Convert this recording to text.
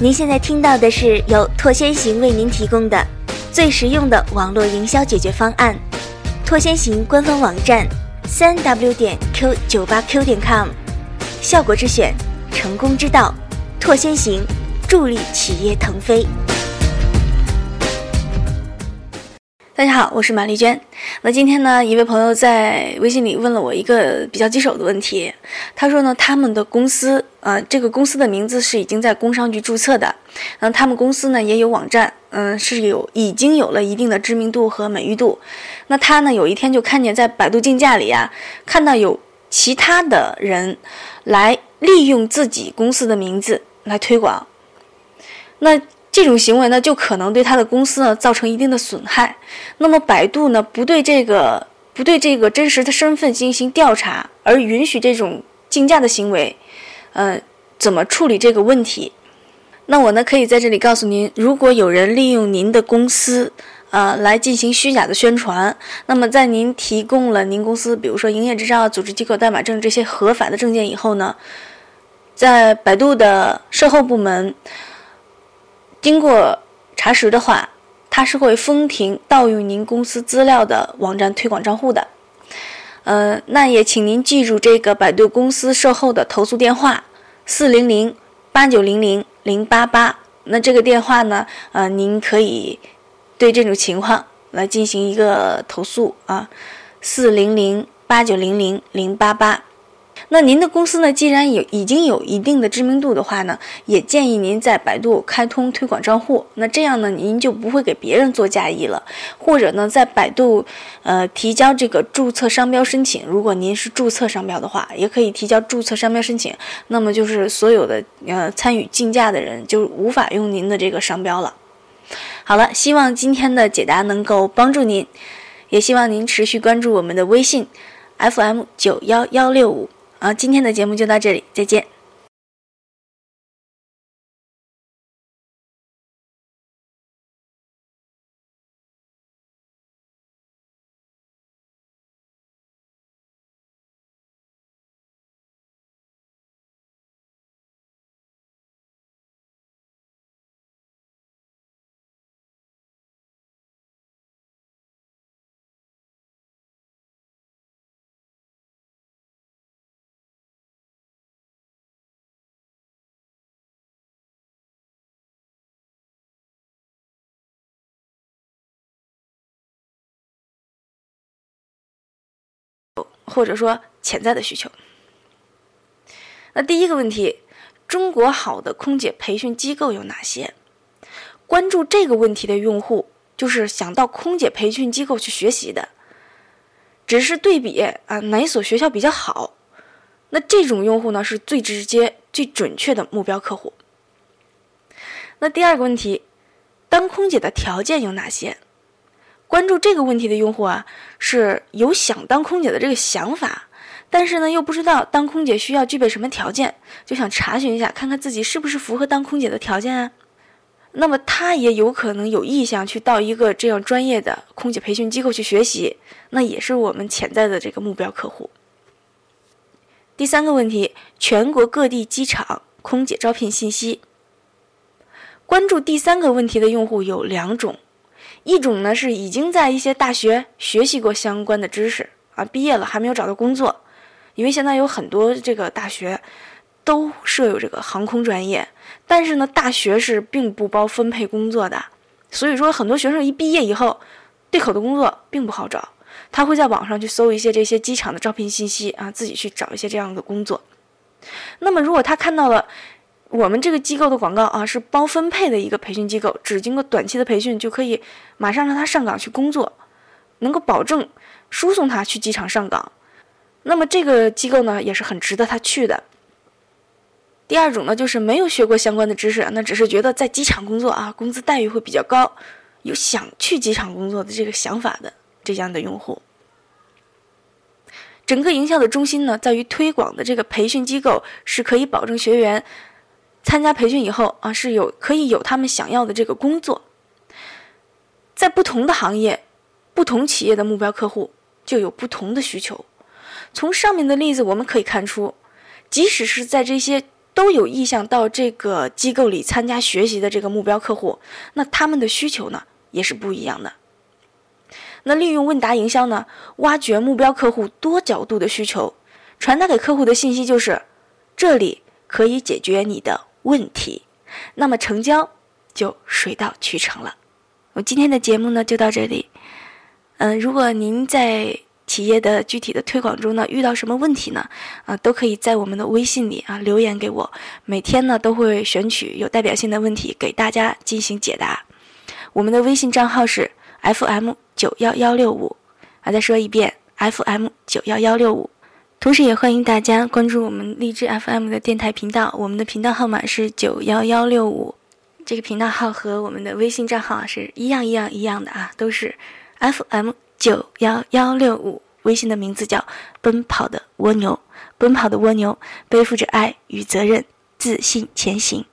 您现在听到的是由拓先行为您提供的最实用的网络营销解决方案。拓先行官方网站：三 w 点 q 九八 q 点 com。效果之选，成功之道，拓先行，助力企业腾飞。大家好，我是马丽娟。那今天呢，一位朋友在微信里问了我一个比较棘手的问题。他说呢，他们的公司，呃，这个公司的名字是已经在工商局注册的，嗯，他们公司呢也有网站，嗯，是有已经有了一定的知名度和美誉度。那他呢，有一天就看见在百度竞价里啊，看到有其他的人来利用自己公司的名字来推广。那这种行为呢，就可能对他的公司呢造成一定的损害。那么，百度呢不对这个不对这个真实的身份进行调查，而允许这种竞价的行为，呃，怎么处理这个问题？那我呢可以在这里告诉您，如果有人利用您的公司，呃，来进行虚假的宣传，那么在您提供了您公司，比如说营业执照、组织机构代码证这些合法的证件以后呢，在百度的售后部门。经过查实的话，它是会封停盗用您公司资料的网站推广账户的。呃，那也请您记住这个百度公司售后的投诉电话：四零零八九零零零八八。那这个电话呢，呃，您可以对这种情况来进行一个投诉啊，四零零八九零零零八八。那您的公司呢？既然有已经有一定的知名度的话呢，也建议您在百度开通推广账户。那这样呢，您就不会给别人做嫁衣了。或者呢，在百度，呃，提交这个注册商标申请。如果您是注册商标的话，也可以提交注册商标申请。那么就是所有的呃参与竞价的人就无法用您的这个商标了。好了，希望今天的解答能够帮助您，也希望您持续关注我们的微信，FM 九幺幺六五。好，今天的节目就到这里，再见。或者说潜在的需求。那第一个问题，中国好的空姐培训机构有哪些？关注这个问题的用户，就是想到空姐培训机构去学习的，只是对比啊哪所学校比较好。那这种用户呢，是最直接、最准确的目标客户。那第二个问题，当空姐的条件有哪些？关注这个问题的用户啊，是有想当空姐的这个想法，但是呢又不知道当空姐需要具备什么条件，就想查询一下，看看自己是不是符合当空姐的条件啊。那么他也有可能有意向去到一个这样专业的空姐培训机构去学习，那也是我们潜在的这个目标客户。第三个问题，全国各地机场空姐招聘信息。关注第三个问题的用户有两种。一种呢是已经在一些大学学习过相关的知识啊，毕业了还没有找到工作，因为现在有很多这个大学都设有这个航空专业，但是呢，大学是并不包分配工作的，所以说很多学生一毕业以后，对口的工作并不好找，他会在网上去搜一些这些机场的招聘信息啊，自己去找一些这样的工作。那么如果他看到了。我们这个机构的广告啊，是包分配的一个培训机构，只经过短期的培训就可以马上让他上岗去工作，能够保证输送他去机场上岗。那么这个机构呢，也是很值得他去的。第二种呢，就是没有学过相关的知识，那只是觉得在机场工作啊，工资待遇会比较高，有想去机场工作的这个想法的这样的用户。整个营销的中心呢，在于推广的这个培训机构是可以保证学员。参加培训以后啊，是有可以有他们想要的这个工作。在不同的行业、不同企业的目标客户就有不同的需求。从上面的例子我们可以看出，即使是在这些都有意向到这个机构里参加学习的这个目标客户，那他们的需求呢也是不一样的。那利用问答营销呢，挖掘目标客户多角度的需求，传达给客户的信息就是，这里可以解决你的问题，那么成交就水到渠成了。我今天的节目呢就到这里。嗯，如果您在企业的具体的推广中呢遇到什么问题呢？啊，都可以在我们的微信里啊留言给我，每天呢都会选取有代表性的问题给大家进行解答。我们的微信账号是 FM。九幺幺六五，啊，再说一遍，FM 九幺幺六五。同时，也欢迎大家关注我们荔枝 FM 的电台频道，我们的频道号码是九幺幺六五。这个频道号和我们的微信账号是一样一样一样的啊，都是 FM 九幺幺六五。微信的名字叫“奔跑的蜗牛”，奔跑的蜗牛背负着爱与责任，自信前行。